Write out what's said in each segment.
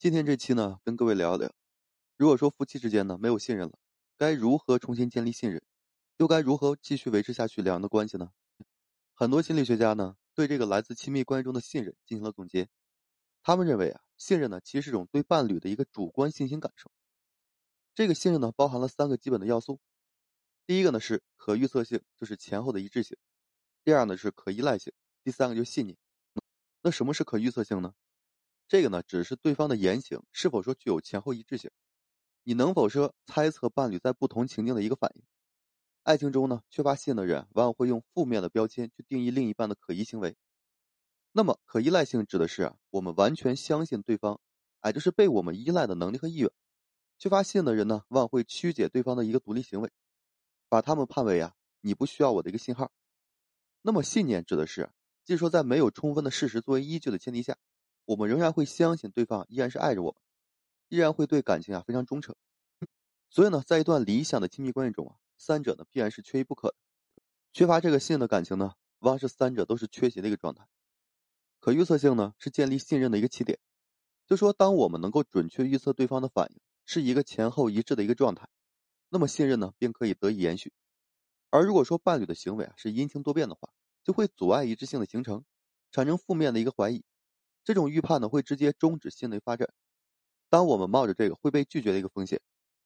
今天这期呢，跟各位聊聊，如果说夫妻之间呢没有信任了，该如何重新建立信任，又该如何继续维持下去两人的关系呢？很多心理学家呢对这个来自亲密关系中的信任进行了总结，他们认为啊，信任呢其实是一种对伴侣的一个主观信心感受。这个信任呢包含了三个基本的要素，第一个呢是可预测性，就是前后的一致性；第二呢是可依赖性；第三个就是信念。那什么是可预测性呢？这个呢，只是对方的言行是否说具有前后一致性。你能否说猜测伴侣在不同情境的一个反应？爱情中呢，缺乏信任的人往往会用负面的标签去定义另一半的可疑行为。那么，可依赖性指的是，我们完全相信对方，哎，就是被我们依赖的能力和意愿。缺乏信任的人呢，往往会曲解对方的一个独立行为，把他们判为啊，你不需要我的一个信号。那么，信念指的是，即说在没有充分的事实作为依据的前提下。我们仍然会相信对方依然是爱着我们，依然会对感情啊非常忠诚。所以呢，在一段理想的亲密关系中啊，三者呢必然是缺一不可的。缺乏这个信任的感情呢，往往是三者都是缺席的一个状态。可预测性呢是建立信任的一个起点，就说当我们能够准确预测对方的反应是一个前后一致的一个状态，那么信任呢便可以得以延续。而如果说伴侣的行为啊是阴晴多变的话，就会阻碍一致性的形成，产生负面的一个怀疑。这种预判呢，会直接终止性的发展。当我们冒着这个会被拒绝的一个风险，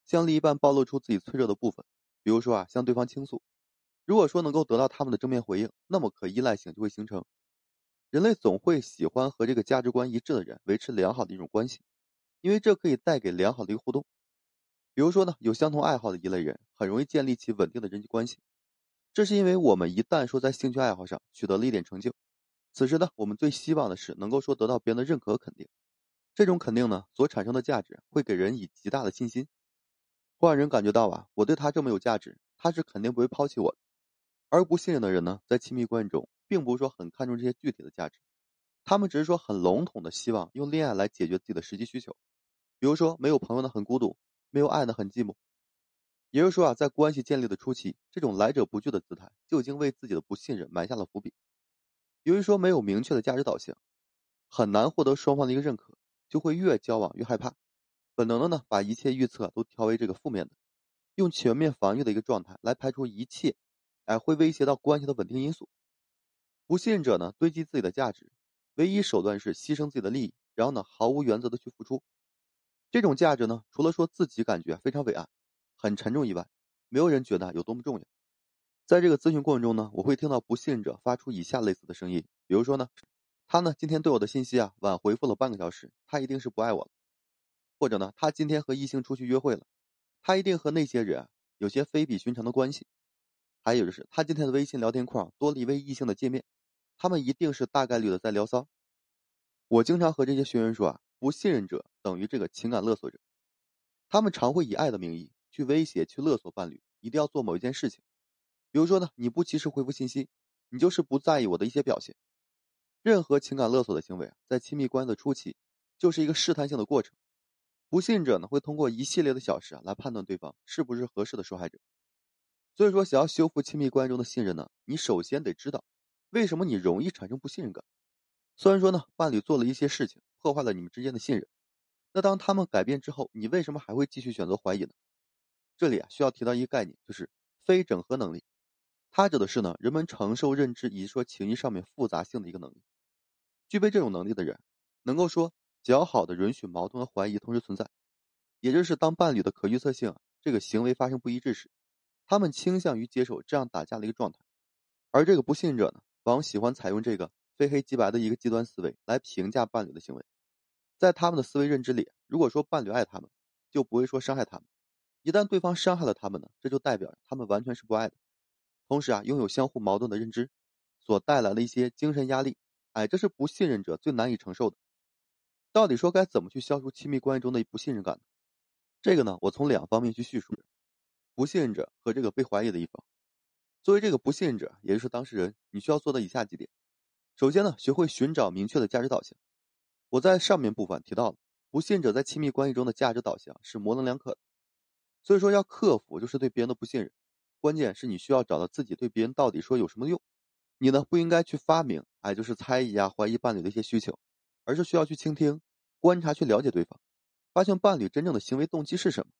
向另一半暴露出自己脆弱的部分，比如说啊，向对方倾诉，如果说能够得到他们的正面回应，那么可依赖性就会形成。人类总会喜欢和这个价值观一致的人维持良好的一种关系，因为这可以带给良好的一个互动。比如说呢，有相同爱好的一类人，很容易建立起稳定的人际关系。这是因为我们一旦说在兴趣爱好上取得了一点成就。此时呢，我们最希望的是能够说得到别人的认可和肯定，这种肯定呢所产生的价值会给人以极大的信心，会让人感觉到啊，我对他这么有价值，他是肯定不会抛弃我的。而不信任的人呢，在亲密关系中，并不是说很看重这些具体的价值，他们只是说很笼统的希望用恋爱来解决自己的实际需求，比如说没有朋友呢很孤独，没有爱呢很寂寞。也就是说啊，在关系建立的初期，这种来者不拒的姿态就已经为自己的不信任埋下了伏笔。由于说没有明确的价值导向，很难获得双方的一个认可，就会越交往越害怕，本能的呢把一切预测都调为这个负面的，用全面防御的一个状态来排除一切，哎会威胁到关系的稳定因素。不信任者呢堆积自己的价值，唯一手段是牺牲自己的利益，然后呢毫无原则的去付出。这种价值呢除了说自己感觉非常伟岸、很沉重以外，没有人觉得有多么重要。在这个咨询过程中呢，我会听到不信任者发出以下类似的声音，比如说呢，他呢今天对我的信息啊晚回复了半个小时，他一定是不爱我了；或者呢，他今天和异性出去约会了，他一定和那些人有些非比寻常的关系；还有就是他今天的微信聊天框多了一位异性的界面，他们一定是大概率的在聊骚。我经常和这些学员说啊，不信任者等于这个情感勒索者，他们常会以爱的名义去威胁、去勒索伴侣，一定要做某一件事情。比如说呢，你不及时回复信息，你就是不在意我的一些表现。任何情感勒索的行为啊，在亲密关系的初期，就是一个试探性的过程。不信者呢，会通过一系列的小事啊，来判断对方是不是合适的受害者。所以说，想要修复亲密关系中的信任呢，你首先得知道，为什么你容易产生不信任感。虽然说呢，伴侣做了一些事情，破坏了你们之间的信任，那当他们改变之后，你为什么还会继续选择怀疑呢？这里啊，需要提到一个概念，就是非整合能力。它指的是呢，人们承受认知以及说情绪上面复杂性的一个能力。具备这种能力的人，能够说较好的允许矛盾和怀疑同时存在。也就是当伴侣的可预测性这个行为发生不一致时，他们倾向于接受这样打架的一个状态。而这个不信者呢，往往喜欢采用这个非黑即白的一个极端思维来评价伴侣的行为。在他们的思维认知里，如果说伴侣爱他们，就不会说伤害他们。一旦对方伤害了他们呢，这就代表他们完全是不爱的。同时啊，拥有相互矛盾的认知，所带来的一些精神压力，哎，这是不信任者最难以承受的。到底说该怎么去消除亲密关系中的不信任感呢？这个呢，我从两方面去叙述：不信任者和这个被怀疑的一方。作为这个不信任者，也就是当事人，你需要做的以下几点。首先呢，学会寻找明确的价值导向。我在上面部分提到了，不信任者在亲密关系中的价值导向是模棱两可的，所以说要克服就是对别人的不信任。关键是你需要找到自己对别人到底说有什么用，你呢不应该去发明，哎，就是猜疑啊、怀疑伴侣的一些需求，而是需要去倾听、观察、去了解对方，发现伴侣真正的行为动机是什么。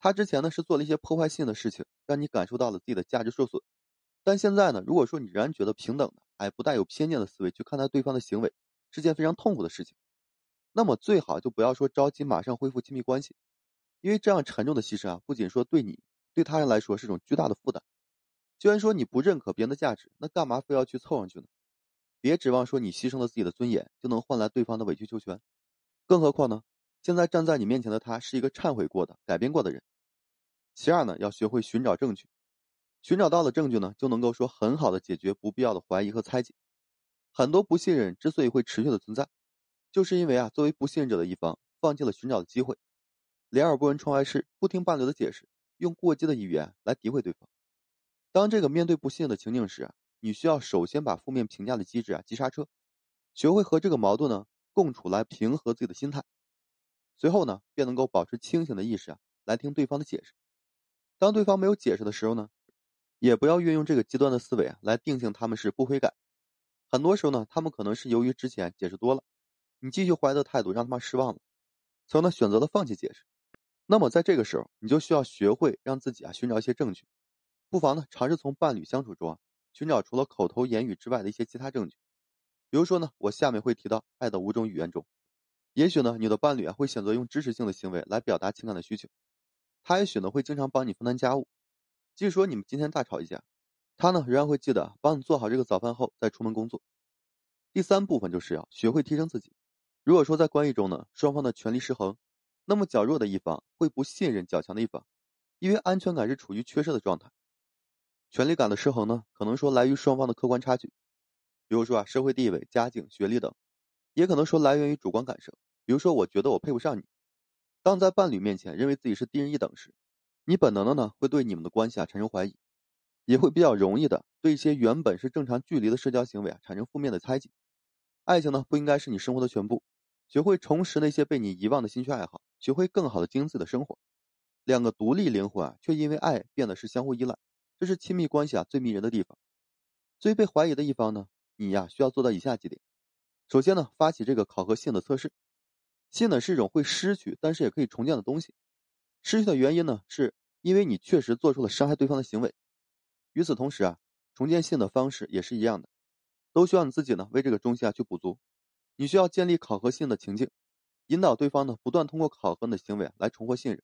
他之前呢是做了一些破坏性的事情，让你感受到了自己的价值受损。但现在呢，如果说你仍然觉得平等的，哎，不带有偏见的思维去看待对方的行为，是件非常痛苦的事情。那么最好就不要说着急马上恢复亲密关系，因为这样沉重的牺牲啊，不仅说对你，对他人来说是种巨大的负担。既然说你不认可别人的价值，那干嘛非要去凑上去呢？别指望说你牺牲了自己的尊严就能换来对方的委曲求全。更何况呢，现在站在你面前的他是一个忏悔过的、改变过的人。其二呢，要学会寻找证据。寻找到了证据呢，就能够说很好的解决不必要的怀疑和猜忌。很多不信任之所以会持续的存在，就是因为啊，作为不信任者的一方放弃了寻找的机会，两耳不闻窗外事，不听伴侣的解释，用过激的语言来诋毁对方。当这个面对不信任的情境时，你需要首先把负面评价的机制啊急刹车，学会和这个矛盾呢共处来平和自己的心态，随后呢便能够保持清醒的意识啊来听对方的解释。当对方没有解释的时候呢？也不要运用这个极端的思维啊来定性他们是不悔改。很多时候呢，他们可能是由于之前解释多了，你继续怀疑的态度让他们失望了，从而呢选择了放弃解释。那么在这个时候，你就需要学会让自己啊寻找一些证据，不妨呢尝试从伴侣相处中啊寻找除了口头言语之外的一些其他证据。比如说呢，我下面会提到爱的五种语言中，也许呢你的伴侣啊会选择用支持性的行为来表达情感的需求，他也许呢会经常帮你分担家务。即使说你们今天大吵一架，他呢仍然会记得帮你做好这个早饭后再出门工作。第三部分就是要学会提升自己。如果说在关系中呢双方的权力失衡，那么较弱的一方会不信任较强的一方，因为安全感是处于缺失的状态。权力感的失衡呢可能说来于双方的客观差距，比如说啊社会地位、家境、学历等，也可能说来源于主观感受，比如说我觉得我配不上你。当在伴侣面前认为自己是低人一等时。你本能的呢，会对你们的关系啊产生怀疑，也会比较容易的对一些原本是正常距离的社交行为啊产生负面的猜忌。爱情呢不应该是你生活的全部，学会重拾那些被你遗忘的兴趣爱好，学会更好的经营自己的生活。两个独立灵魂啊，却因为爱变得是相互依赖，这是亲密关系啊最迷人的地方。最被怀疑的一方呢，你呀需要做到以下几点：首先呢，发起这个考核性的测试。性呢是一种会失去，但是也可以重建的东西。失去的原因呢，是因为你确实做出了伤害对方的行为。与此同时啊，重建性的方式也是一样的，都需要你自己呢为这个中心啊去补足。你需要建立考核性的情境，引导对方呢不断通过考核你的行为来重获信任。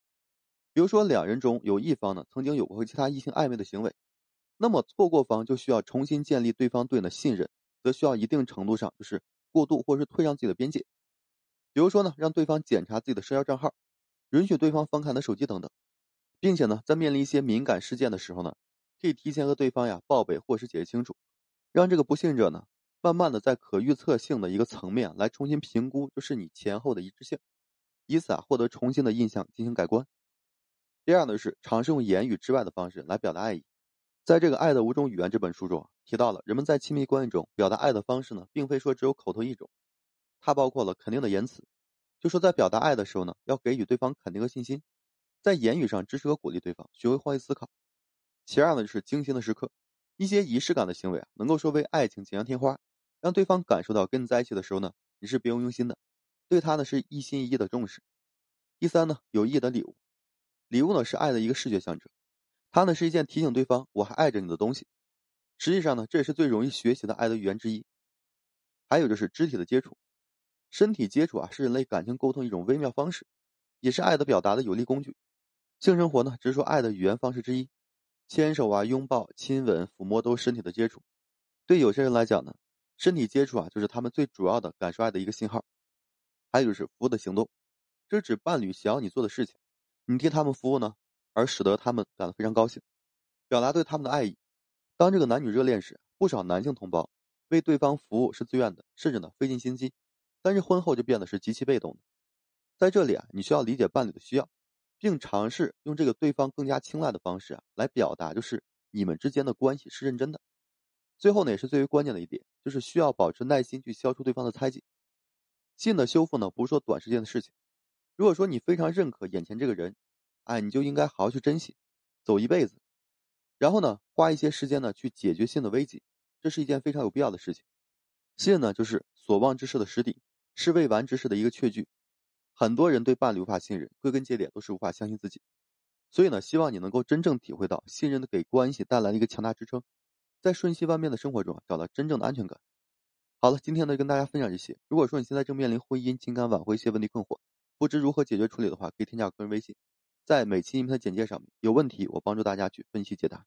比如说两人中有一方呢曾经有过和其他异性暧昧的行为，那么错过方就需要重新建立对方对你的信任，则需要一定程度上就是过度或是退让自己的边界。比如说呢，让对方检查自己的社交账号。允许对方翻看你的手机等等，并且呢，在面临一些敏感事件的时候呢，可以提前和对方呀报备或是解释清楚，让这个不信者呢，慢慢的在可预测性的一个层面来重新评估，就是你前后的一致性，以此啊获得重新的印象进行改观。第二呢是尝试用言语之外的方式来表达爱意，在这个《爱的五种语言》这本书中提到了，人们在亲密关系中表达爱的方式呢，并非说只有口头一种，它包括了肯定的言辞。就说在表达爱的时候呢，要给予对方肯定和信心，在言语上支持和鼓励对方，学会换位思考。其二呢，就是精心的时刻，一些仪式感的行为啊，能够说为爱情锦上添花，让对方感受到跟你在一起的时候呢，你是别有用心的，对他呢是一心一意的重视。第三呢，有意义的礼物，礼物呢是爱的一个视觉象征，它呢是一件提醒对方我还爱着你的东西。实际上呢，这也是最容易学习的爱的语言之一。还有就是肢体的接触。身体接触啊，是人类感情沟通一种微妙方式，也是爱的表达的有力工具。性生活呢，只是说爱的语言方式之一。牵手啊、拥抱、亲吻、抚摸都是身体的接触。对有些人来讲呢，身体接触啊，就是他们最主要的感受爱的一个信号。还有就是服务的行动，这是指伴侣想要你做的事情，你替他们服务呢，而使得他们感到非常高兴，表达对他们的爱意。当这个男女热恋时，不少男性同胞为对方服务是自愿的，甚至呢费尽心机。但是婚后就变得是极其被动的，在这里啊，你需要理解伴侣的需要，并尝试用这个对方更加青睐的方式啊来表达，就是你们之间的关系是认真的。最后呢，也是最为关键的一点，就是需要保持耐心去消除对方的猜忌。信的修复呢，不是说短时间的事情。如果说你非常认可眼前这个人，哎，你就应该好好去珍惜，走一辈子。然后呢，花一些时间呢去解决性的危机，这是一件非常有必要的事情。信呢，就是所望之事的实底。是未完之事的一个确据，很多人对伴侣无法信任，归根结底都是无法相信自己。所以呢，希望你能够真正体会到信任的给关系带来了一个强大支撑，在瞬息万变的生活中，找到真正的安全感。好了，今天呢跟大家分享这些。如果说你现在正面临婚姻、情感挽回一些问题困惑，不知如何解决处理的话，可以添加我个人微信，在每期音频的简介上面。有问题我帮助大家去分析解答。